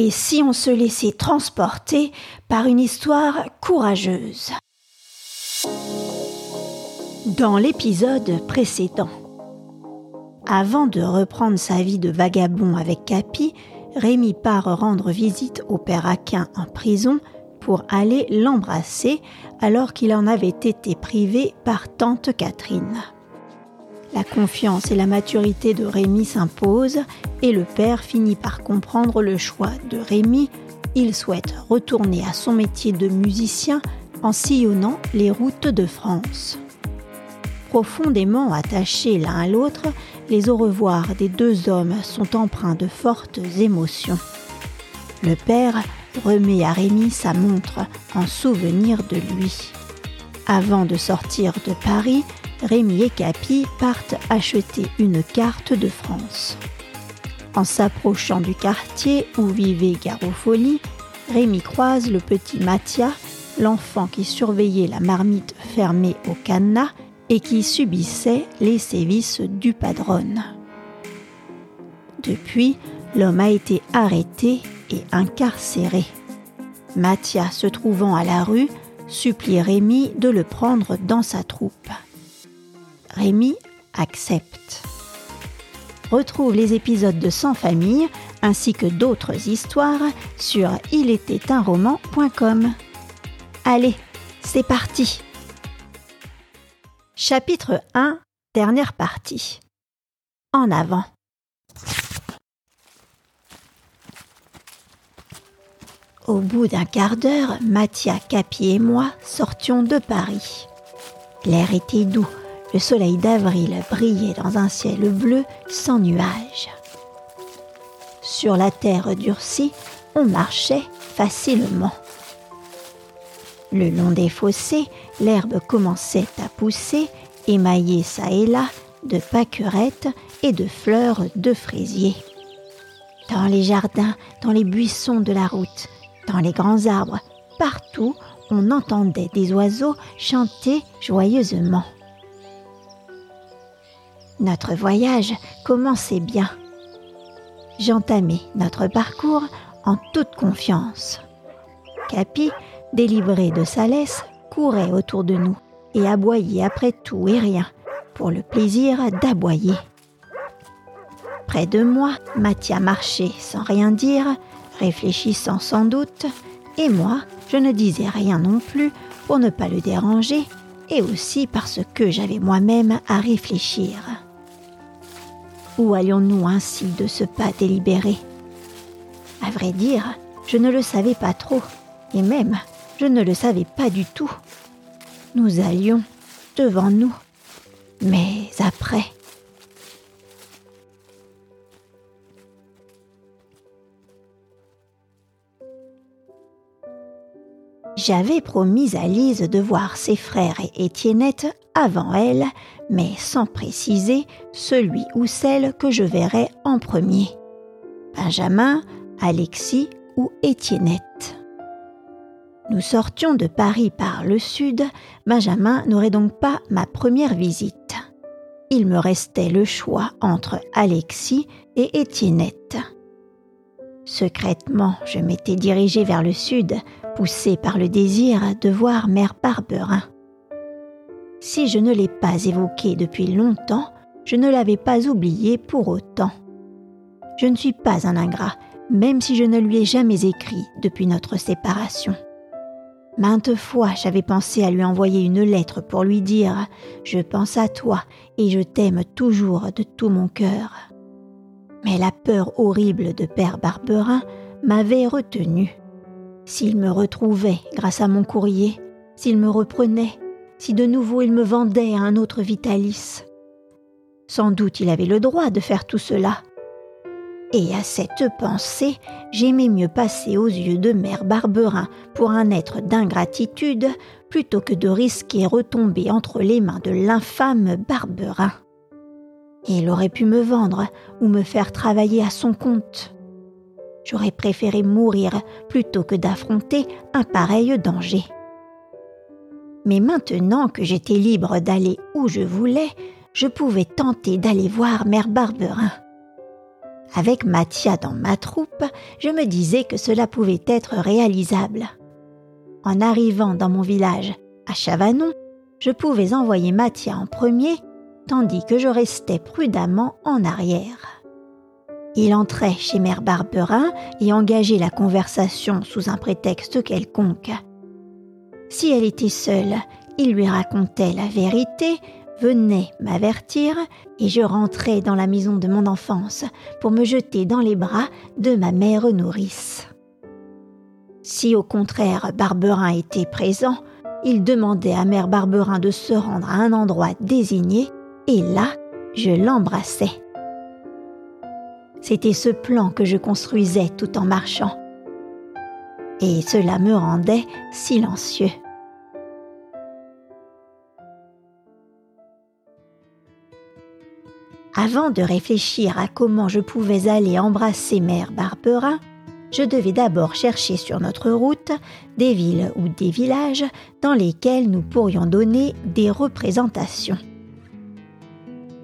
Et si on se laissait transporter par une histoire courageuse Dans l'épisode précédent, avant de reprendre sa vie de vagabond avec Capi, Rémi part rendre visite au père Aquin en prison pour aller l'embrasser alors qu'il en avait été privé par tante Catherine. La confiance et la maturité de Rémi s'imposent et le père finit par comprendre le choix de Rémi. Il souhaite retourner à son métier de musicien en sillonnant les routes de France. Profondément attachés l'un à l'autre, les au revoir des deux hommes sont empreints de fortes émotions. Le père remet à Rémi sa montre en souvenir de lui. Avant de sortir de Paris, Rémi et Capi partent acheter une carte de France. En s'approchant du quartier où vivait Garofoli, Rémi croise le petit Mathia, l'enfant qui surveillait la marmite fermée au cadenas et qui subissait les sévices du padron. Depuis, l'homme a été arrêté et incarcéré. Mathia, se trouvant à la rue, supplie Rémi de le prendre dans sa troupe. Rémi accepte. Retrouve les épisodes de Sans famille ainsi que d'autres histoires sur ilétaitunroman.com. Allez, c'est parti Chapitre 1 Dernière partie. En avant. Au bout d'un quart d'heure, Mathia, Capi et moi sortions de Paris. L'air était doux, le soleil d'avril brillait dans un ciel bleu sans nuages. Sur la terre durcie, on marchait facilement. Le long des fossés, l'herbe commençait à pousser, émaillée çà et là de pâquerettes et de fleurs de fraisier. Dans les jardins, dans les buissons de la route, dans les grands arbres, partout, on entendait des oiseaux chanter joyeusement. Notre voyage commençait bien. J'entamais notre parcours en toute confiance. Capi, délivré de sa laisse, courait autour de nous et aboyait après tout et rien pour le plaisir d'aboyer. Près de moi, Mathia marchait sans rien dire, réfléchissant sans doute, et moi, je ne disais rien non plus pour ne pas le déranger, et aussi parce que j'avais moi-même à réfléchir. Où allions-nous ainsi de ce pas délibéré? À vrai dire, je ne le savais pas trop, et même, je ne le savais pas du tout. Nous allions devant nous, mais après. J'avais promis à Lise de voir ses frères et Étiennette avant elle, mais sans préciser celui ou celle que je verrais en premier. Benjamin, Alexis ou Étiennette. Nous sortions de Paris par le sud, Benjamin n'aurait donc pas ma première visite. Il me restait le choix entre Alexis et Étiennette. Secrètement, je m'étais dirigée vers le sud, poussée par le désir de voir Mère Barberin. Si je ne l'ai pas évoquée depuis longtemps, je ne l'avais pas oubliée pour autant. Je ne suis pas un ingrat, même si je ne lui ai jamais écrit depuis notre séparation. Maintes fois j'avais pensé à lui envoyer une lettre pour lui dire ⁇ Je pense à toi et je t'aime toujours de tout mon cœur ⁇ mais la peur horrible de Père Barberin m'avait retenu. S'il me retrouvait grâce à mon courrier, s'il me reprenait, si de nouveau il me vendait à un autre Vitalis. Sans doute il avait le droit de faire tout cela. Et à cette pensée, j'aimais mieux passer aux yeux de Mère Barberin pour un être d'ingratitude plutôt que de risquer retomber entre les mains de l'infâme Barberin. Il aurait pu me vendre ou me faire travailler à son compte. J'aurais préféré mourir plutôt que d'affronter un pareil danger. Mais maintenant que j'étais libre d'aller où je voulais, je pouvais tenter d'aller voir Mère Barberin. Avec Mathia dans ma troupe, je me disais que cela pouvait être réalisable. En arrivant dans mon village, à Chavanon, je pouvais envoyer Mathia en premier, tandis que je restais prudemment en arrière. Il entrait chez Mère Barberin et engageait la conversation sous un prétexte quelconque. Si elle était seule, il lui racontait la vérité, venait m'avertir et je rentrais dans la maison de mon enfance pour me jeter dans les bras de ma mère nourrice. Si au contraire Barberin était présent, il demandait à Mère Barberin de se rendre à un endroit désigné et là, je l'embrassais. C'était ce plan que je construisais tout en marchant. Et cela me rendait silencieux. Avant de réfléchir à comment je pouvais aller embrasser Mère Barberin, je devais d'abord chercher sur notre route des villes ou des villages dans lesquels nous pourrions donner des représentations.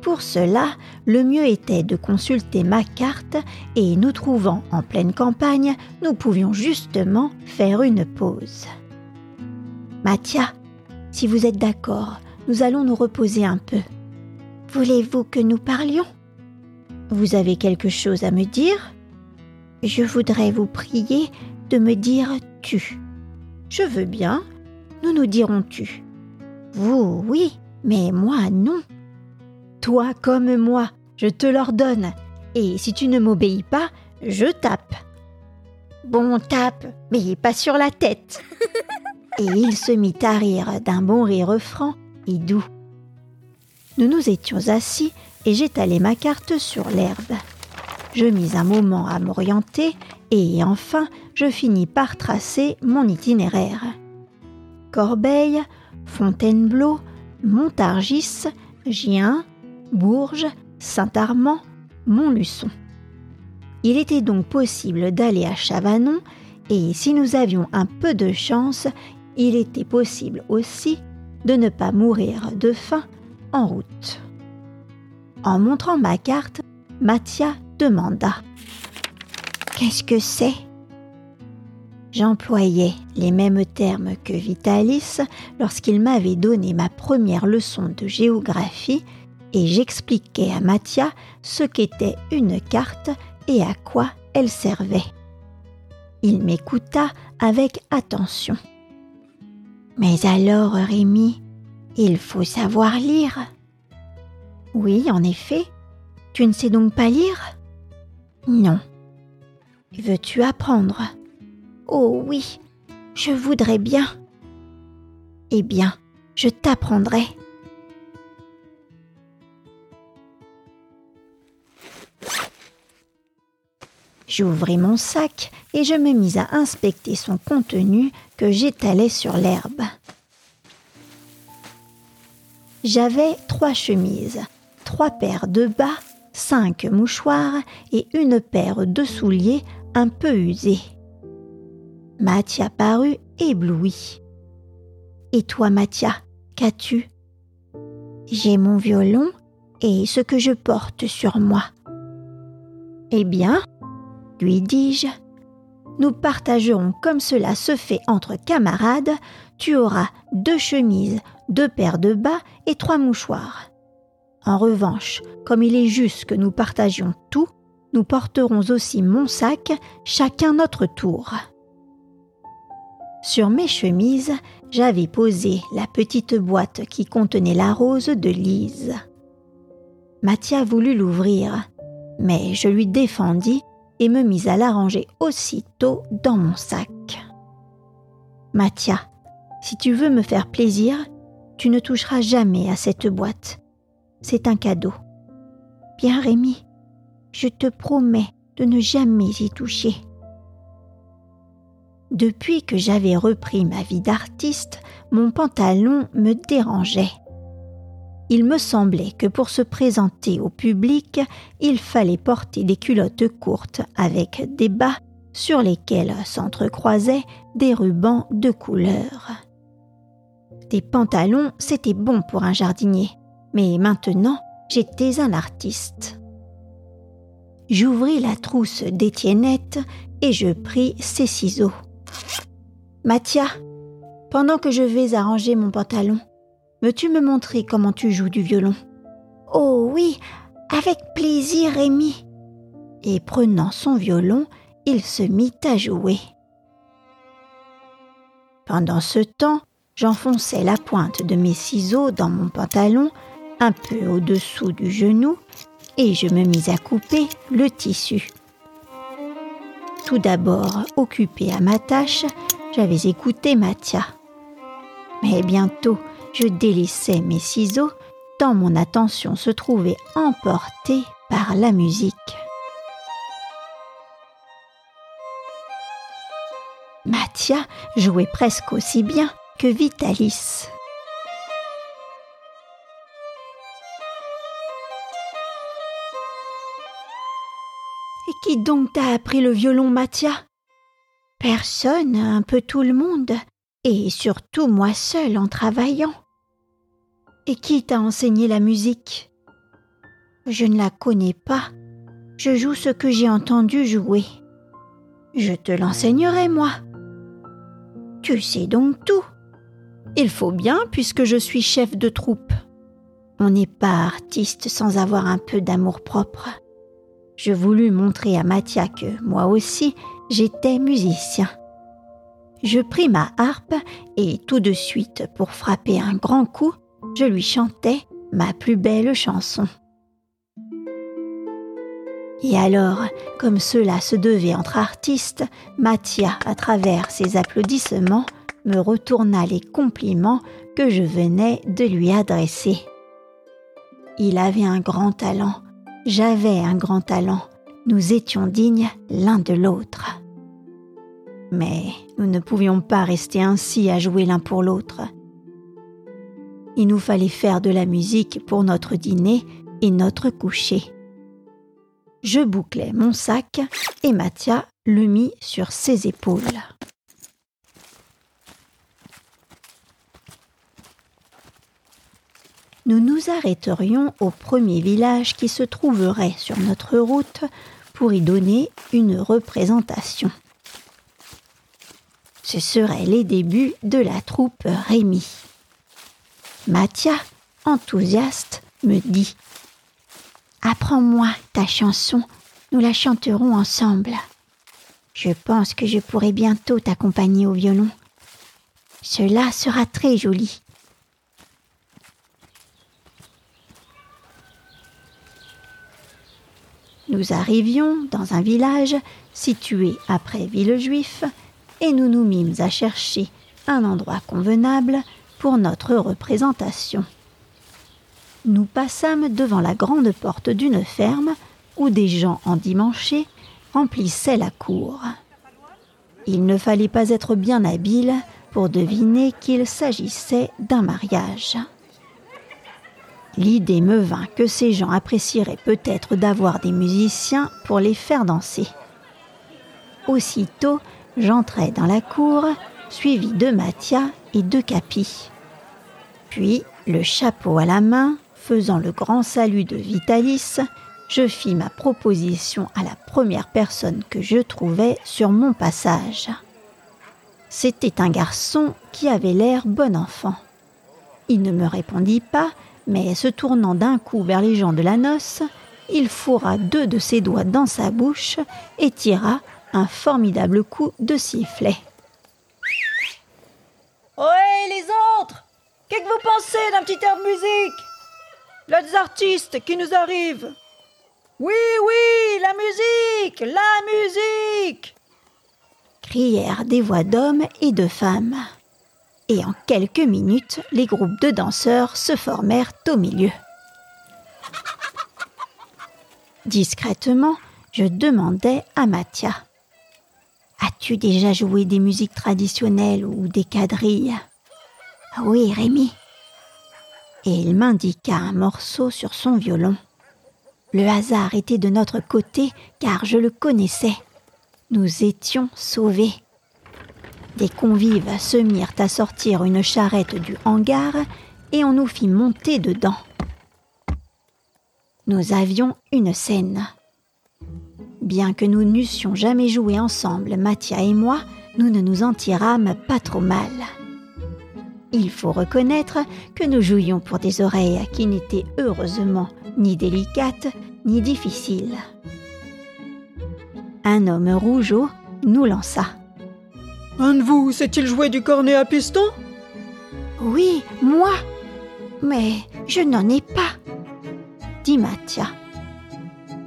Pour cela, le mieux était de consulter ma carte et nous trouvant en pleine campagne, nous pouvions justement faire une pause. Mathia, si vous êtes d'accord, nous allons nous reposer un peu. Voulez-vous que nous parlions? Vous avez quelque chose à me dire? Je voudrais vous prier de me dire tu. Je veux bien. Nous nous dirons tu. Vous, oui, mais moi, non. Toi comme moi, je te l'ordonne, et si tu ne m'obéis pas, je tape. Bon, tape, mais pas sur la tête. et il se mit à rire d'un bon rire franc et doux. Nous nous étions assis et j'étalai ma carte sur l'herbe. Je mis un moment à m'orienter et enfin je finis par tracer mon itinéraire. Corbeil, Fontainebleau, Montargis, Gien, Bourges, Saint-Armand, Montluçon. Il était donc possible d'aller à Chavanon et si nous avions un peu de chance, il était possible aussi de ne pas mourir de faim en route. En montrant ma carte, Mathia demanda Qu'est-ce que c'est? J'employais les mêmes termes que Vitalis lorsqu'il m'avait donné ma première leçon de géographie et j'expliquai à Mathia ce qu'était une carte et à quoi elle servait. Il m'écouta avec attention. Mais alors, Rémi, il faut savoir lire. Oui, en effet. Tu ne sais donc pas lire? Non. Veux-tu apprendre? Oh oui, je voudrais bien. Eh bien, je t'apprendrai. J'ouvris mon sac et je me mis à inspecter son contenu que j'étalais sur l'herbe. J'avais trois chemises, trois paires de bas, cinq mouchoirs et une paire de souliers un peu usés. Mathia parut ébloui. Et toi, Mathia, qu'as-tu? J'ai mon violon et ce que je porte sur moi. Eh bien, lui dis-je, nous partagerons comme cela se fait entre camarades, tu auras deux chemises, deux paires de bas et trois mouchoirs. En revanche, comme il est juste que nous partagions tout, nous porterons aussi mon sac, chacun notre tour. Sur mes chemises, j'avais posé la petite boîte qui contenait la rose de Lise. Mathia voulut l'ouvrir, mais je lui défendis et me mis à la ranger aussitôt dans mon sac. Mathia, si tu veux me faire plaisir, tu ne toucheras jamais à cette boîte. C'est un cadeau. Bien Rémi, je te promets de ne jamais y toucher. Depuis que j'avais repris ma vie d'artiste, mon pantalon me dérangeait il me semblait que pour se présenter au public, il fallait porter des culottes courtes avec des bas sur lesquels s'entrecroisaient des rubans de couleur. Des pantalons, c'était bon pour un jardinier, mais maintenant j'étais un artiste. J'ouvris la trousse d'Étiennette et je pris ses ciseaux. Mathia, pendant que je vais arranger mon pantalon, veux-tu me montrer comment tu joues du violon? Oh oui, avec plaisir, Rémi. Et prenant son violon, il se mit à jouer. Pendant ce temps, j'enfonçais la pointe de mes ciseaux dans mon pantalon, un peu au-dessous du genou, et je me mis à couper le tissu. Tout d'abord, occupée à ma tâche, j'avais écouté Mathia. Mais bientôt, je délaissais mes ciseaux tant mon attention se trouvait emportée par la musique. Mathia jouait presque aussi bien que Vitalis. Et qui donc t'a appris le violon, Mathia? Personne, un peu tout le monde, et surtout moi seul en travaillant. Et qui t'a enseigné la musique? Je ne la connais pas. Je joue ce que j'ai entendu jouer. Je te l'enseignerai, moi. Tu sais donc tout. Il faut bien, puisque je suis chef de troupe. On n'est pas artiste sans avoir un peu d'amour-propre. Je voulus montrer à Mathia que, moi aussi, j'étais musicien. Je pris ma harpe et tout de suite, pour frapper un grand coup, je lui chantais ma plus belle chanson. Et alors, comme cela se devait entre artistes, Mathia, à travers ses applaudissements, me retourna les compliments que je venais de lui adresser. Il avait un grand talent, j'avais un grand talent, nous étions dignes l'un de l'autre. Mais nous ne pouvions pas rester ainsi à jouer l'un pour l'autre. Il nous fallait faire de la musique pour notre dîner et notre coucher je bouclai mon sac et Mathia le mit sur ses épaules. Nous nous arrêterions au premier village qui se trouverait sur notre route pour y donner une représentation. Ce seraient les débuts de la troupe Rémi. Mathia, enthousiaste, me dit Apprends-moi ta chanson, nous la chanterons ensemble. Je pense que je pourrai bientôt t'accompagner au violon. Cela sera très joli. Nous arrivions dans un village situé après Villejuif et nous nous mîmes à chercher un endroit convenable pour notre représentation nous passâmes devant la grande porte d'une ferme où des gens endimanchés remplissaient la cour. Il ne fallait pas être bien habile pour deviner qu'il s'agissait d'un mariage. L'idée me vint que ces gens apprécieraient peut-être d'avoir des musiciens pour les faire danser. Aussitôt, j'entrai dans la cour, suivi de Mathia et de Capi. Puis, le chapeau à la main, faisant le grand salut de Vitalis, je fis ma proposition à la première personne que je trouvais sur mon passage. C'était un garçon qui avait l'air bon enfant. Il ne me répondit pas, mais se tournant d'un coup vers les gens de la noce, il fourra deux de ses doigts dans sa bouche et tira un formidable coup de sifflet. Ohé les autres Qu'est-ce que vous pensez d'un petit air de musique? Les artistes qui nous arrivent. Oui, oui, la musique, la musique crièrent des voix d'hommes et de femmes. Et en quelques minutes, les groupes de danseurs se formèrent au milieu. Discrètement, je demandai à Mathia As-tu déjà joué des musiques traditionnelles ou des quadrilles? Oui, Rémi, et il m'indiqua un morceau sur son violon. Le hasard était de notre côté car je le connaissais. Nous étions sauvés. Des convives se mirent à sortir une charrette du hangar et on nous fit monter dedans. Nous avions une scène. Bien que nous n'eussions jamais joué ensemble, Mathia et moi, nous ne nous en tirâmes pas trop mal. Il faut reconnaître que nous jouions pour des oreilles qui n'étaient heureusement ni délicates ni difficiles. Un homme rougeau nous lança. Un de vous sait-il jouer du cornet à piston? Oui, moi. Mais je n'en ai pas, dit Mathia.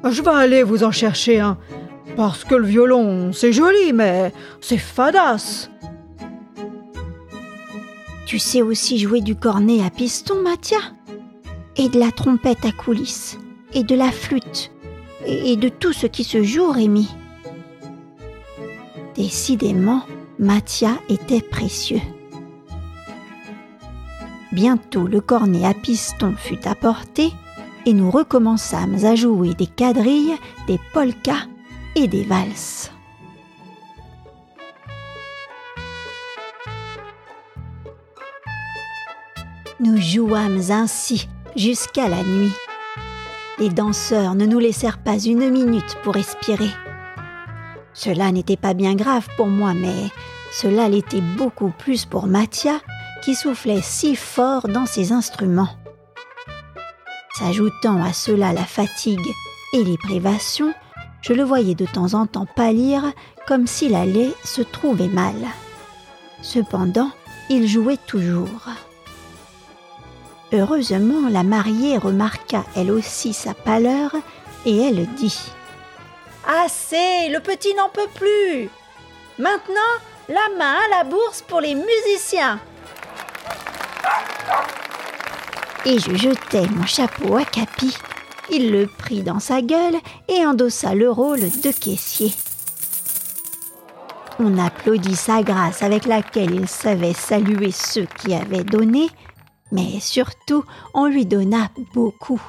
Je vais aller vous en chercher un. Parce que le violon, c'est joli, mais c'est fadasse. Tu sais aussi jouer du cornet à piston, Mathia? Et de la trompette à coulisses, et de la flûte, et de tout ce qui se joue, Rémi? Décidément, Mathia était précieux. Bientôt le cornet à piston fut apporté et nous recommençâmes à jouer des quadrilles, des polkas et des valses. Nous jouâmes ainsi jusqu'à la nuit. Les danseurs ne nous laissèrent pas une minute pour respirer. Cela n'était pas bien grave pour moi, mais cela l'était beaucoup plus pour Mathia, qui soufflait si fort dans ses instruments. S'ajoutant à cela la fatigue et les privations, je le voyais de temps en temps pâlir comme s'il allait se trouver mal. Cependant, il jouait toujours. Heureusement, la mariée remarqua elle aussi sa pâleur et elle dit Assez, le petit n'en peut plus. Maintenant, la main à la bourse pour les musiciens. Et je jetai mon chapeau à Capi. Il le prit dans sa gueule et endossa le rôle de caissier. On applaudit sa grâce avec laquelle il savait saluer ceux qui avaient donné, mais surtout on lui donna beaucoup.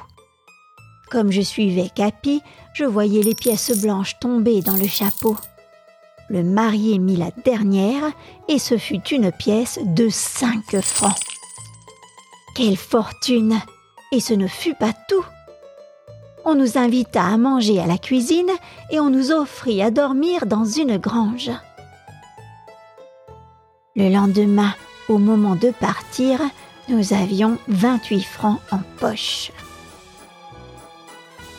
Comme je suivais Capi, je voyais les pièces blanches tomber dans le chapeau. Le marié mit la dernière et ce fut une pièce de cinq francs. Quelle fortune Et ce ne fut pas tout. On nous invita à manger à la cuisine et on nous offrit à dormir dans une grange. Le lendemain, au moment de partir, nous avions 28 francs en poche.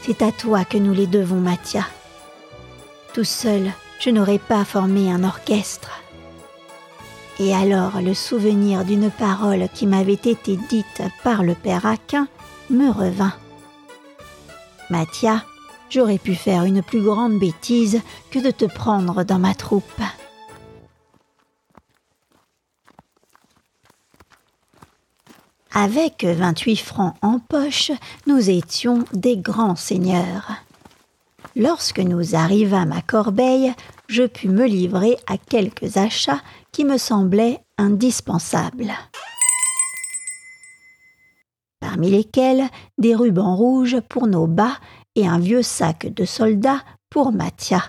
C'est à toi que nous les devons, Mathia. Tout seul, je n'aurais pas formé un orchestre. Et alors le souvenir d'une parole qui m'avait été dite par le père Aquin me revint. Mathia, j'aurais pu faire une plus grande bêtise que de te prendre dans ma troupe. Avec 28 francs en poche, nous étions des grands seigneurs. Lorsque nous arrivâmes à Corbeil, je pus me livrer à quelques achats qui me semblaient indispensables. Parmi lesquels des rubans rouges pour nos bas et un vieux sac de soldats pour Mathia.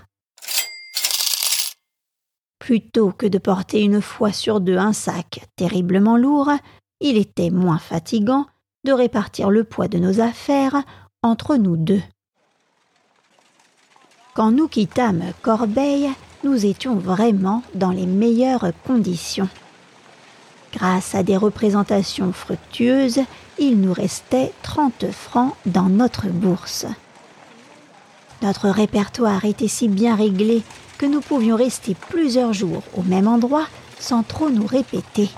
Plutôt que de porter une fois sur deux un sac terriblement lourd, il était moins fatigant de répartir le poids de nos affaires entre nous deux. Quand nous quittâmes Corbeil, nous étions vraiment dans les meilleures conditions. Grâce à des représentations fructueuses, il nous restait 30 francs dans notre bourse. Notre répertoire était si bien réglé que nous pouvions rester plusieurs jours au même endroit sans trop nous répéter.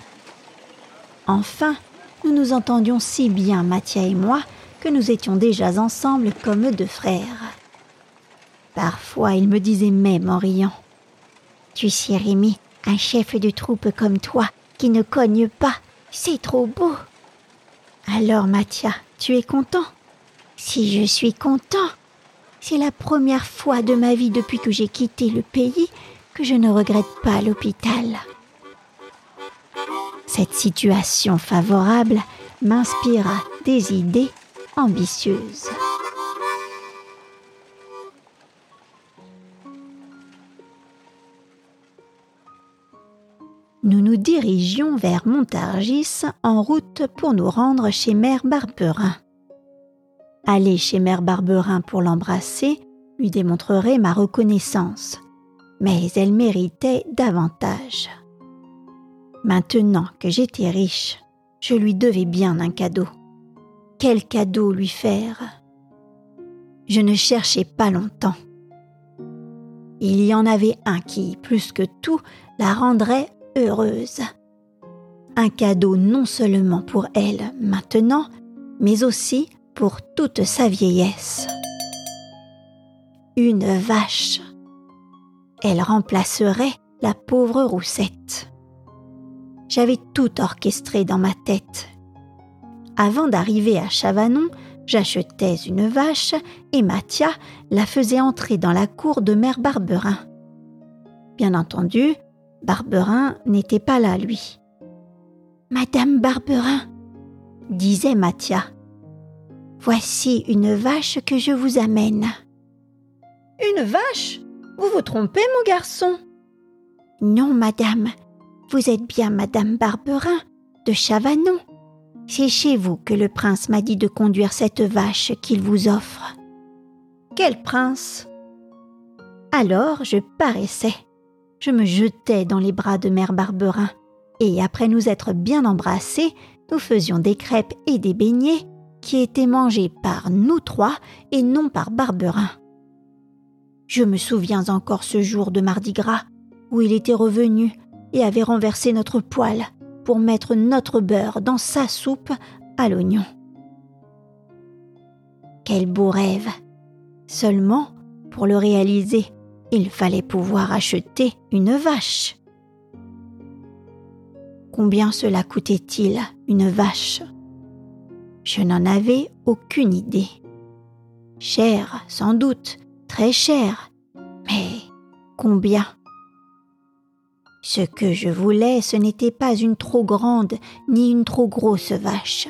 Enfin, nous nous entendions si bien, Mathia et moi, que nous étions déjà ensemble comme deux frères. Parfois, il me disait même en riant Tu sais, Rémi, un chef de troupe comme toi, qui ne cogne pas, c'est trop beau. Alors, Mathia, tu es content? Si je suis content, c'est la première fois de ma vie depuis que j'ai quitté le pays que je ne regrette pas l'hôpital. Cette situation favorable m'inspira des idées ambitieuses. Nous nous dirigions vers Montargis en route pour nous rendre chez Mère Barberin. Aller chez Mère Barberin pour l'embrasser lui démontrerait ma reconnaissance, mais elle méritait davantage. Maintenant que j'étais riche, je lui devais bien un cadeau. Quel cadeau lui faire? Je ne cherchais pas longtemps. Il y en avait un qui, plus que tout, la rendrait heureuse. Un cadeau non seulement pour elle maintenant, mais aussi pour toute sa vieillesse. Une vache. Elle remplacerait la pauvre Roussette. J'avais tout orchestré dans ma tête. Avant d'arriver à Chavanon, j'achetais une vache et Mathia la faisait entrer dans la cour de Mère Barberin. Bien entendu, Barberin n'était pas là, lui. Madame Barberin, disait Mathia, voici une vache que je vous amène. Une vache? Vous vous trompez, mon garçon Non, madame, vous êtes bien Madame Barberin de Chavanon. C'est chez vous que le prince m'a dit de conduire cette vache qu'il vous offre. Quel prince? Alors je paraissais. Je me jetais dans les bras de mère Barberin, et après nous être bien embrassés, nous faisions des crêpes et des beignets qui étaient mangés par nous trois et non par Barberin. Je me souviens encore ce jour de Mardi Gras où il était revenu et avait renversé notre poêle pour mettre notre beurre dans sa soupe à l'oignon. Quel beau rêve Seulement, pour le réaliser, il fallait pouvoir acheter une vache. Combien cela coûtait-il, une vache? Je n'en avais aucune idée. Cher, sans doute, très cher, mais combien? Ce que je voulais, ce n'était pas une trop grande ni une trop grosse vache.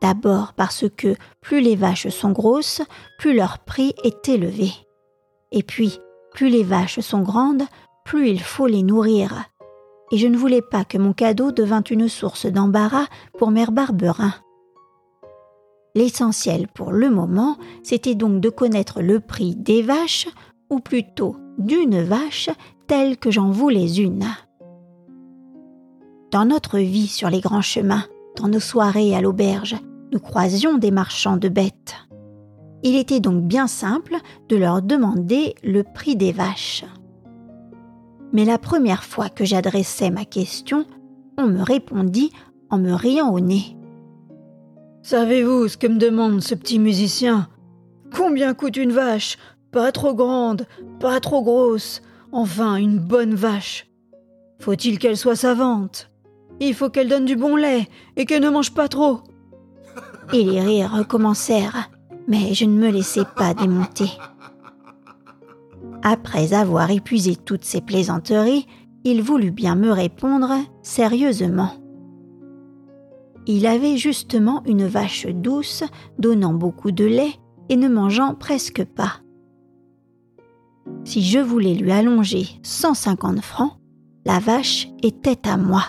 D'abord parce que plus les vaches sont grosses, plus leur prix est élevé. Et puis, plus les vaches sont grandes, plus il faut les nourrir. Et je ne voulais pas que mon cadeau devint une source d'embarras pour Mère Barberin. L'essentiel pour le moment, c'était donc de connaître le prix des vaches, ou plutôt d'une vache telle que j'en voulais une. Dans notre vie sur les grands chemins, dans nos soirées à l'auberge, nous croisions des marchands de bêtes. Il était donc bien simple de leur demander le prix des vaches. Mais la première fois que j'adressai ma question, on me répondit en me riant au nez. Savez-vous ce que me demande ce petit musicien? Combien coûte une vache? Pas trop grande, pas trop grosse, Enfin, une bonne vache. Faut-il qu'elle soit savante? Il faut qu'elle donne du bon lait et qu'elle ne mange pas trop. Et les rires recommencèrent, mais je ne me laissai pas démonter. Après avoir épuisé toutes ces plaisanteries, il voulut bien me répondre sérieusement. Il avait justement une vache douce, donnant beaucoup de lait et ne mangeant presque pas. Si je voulais lui allonger 150 francs, la vache était à moi.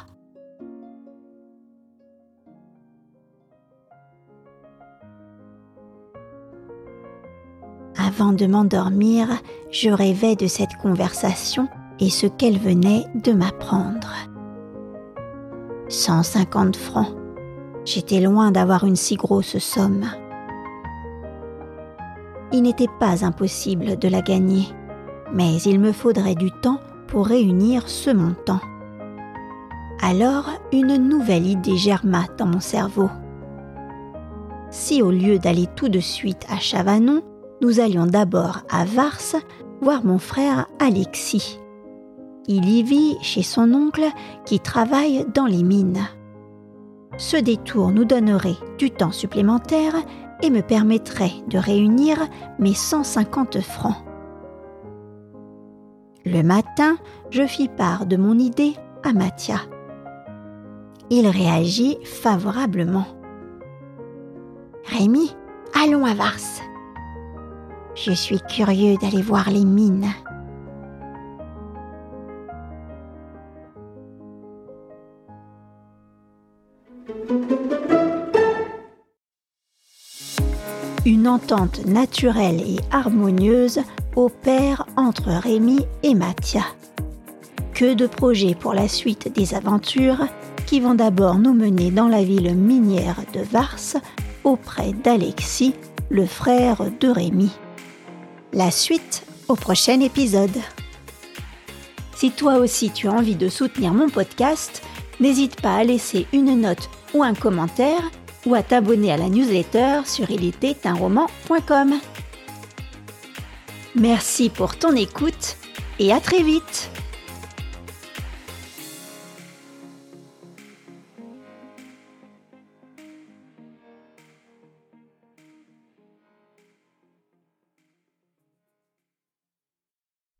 Avant de m'endormir, je rêvais de cette conversation et ce qu'elle venait de m'apprendre. 150 francs. J'étais loin d'avoir une si grosse somme. Il n'était pas impossible de la gagner mais il me faudrait du temps pour réunir ce montant. Alors une nouvelle idée germa dans mon cerveau. Si au lieu d'aller tout de suite à Chavanon, nous allions d'abord à Vars voir mon frère Alexis. Il y vit chez son oncle qui travaille dans les mines. Ce détour nous donnerait du temps supplémentaire et me permettrait de réunir mes 150 francs. Le matin, je fis part de mon idée à Mathia. Il réagit favorablement. Rémi, allons à Vars. Je suis curieux d'aller voir les mines. Une entente naturelle et harmonieuse opère entre Rémi et Mathia. Que de projets pour la suite des aventures qui vont d'abord nous mener dans la ville minière de Vars auprès d'Alexis, le frère de Rémi. La suite au prochain épisode. Si toi aussi tu as envie de soutenir mon podcast, n'hésite pas à laisser une note ou un commentaire ou à t'abonner à la newsletter sur ilétait-un-roman.com. Merci pour ton écoute et à très vite